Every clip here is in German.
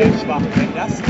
sehr schwach. Wenn das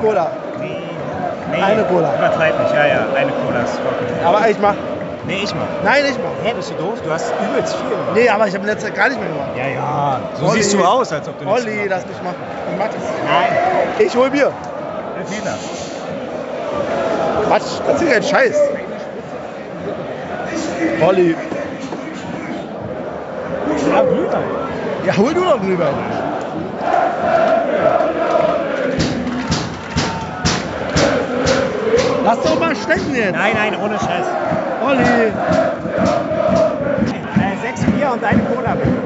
Cola. Nee, nee. Eine Cola. Übertreib nicht, ja, ja. Eine Cola ist vollkommen. Aber ich mach. Nee, ich mach. Nein, ich mach. Hä, bist du doof? Du hast übelst viel gemacht. Nee, aber ich habe in letzter Zeit gar nicht mehr gemacht. Ja, ja. So Olli. siehst du aus, als ob du nichts Olli, lass mich machen. Ich mach das. Nein. Ich hol Bier. Elfmeter. Quatsch, das ist kein Scheiß. Olli. Ja, Glühwein. Ja, hol du doch Glühwein. Lass doch mal stecken jetzt. Nein, nein, ohne Scheiß. Olli. Äh, sechs Bier und eine Cola bitte.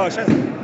Oh, 次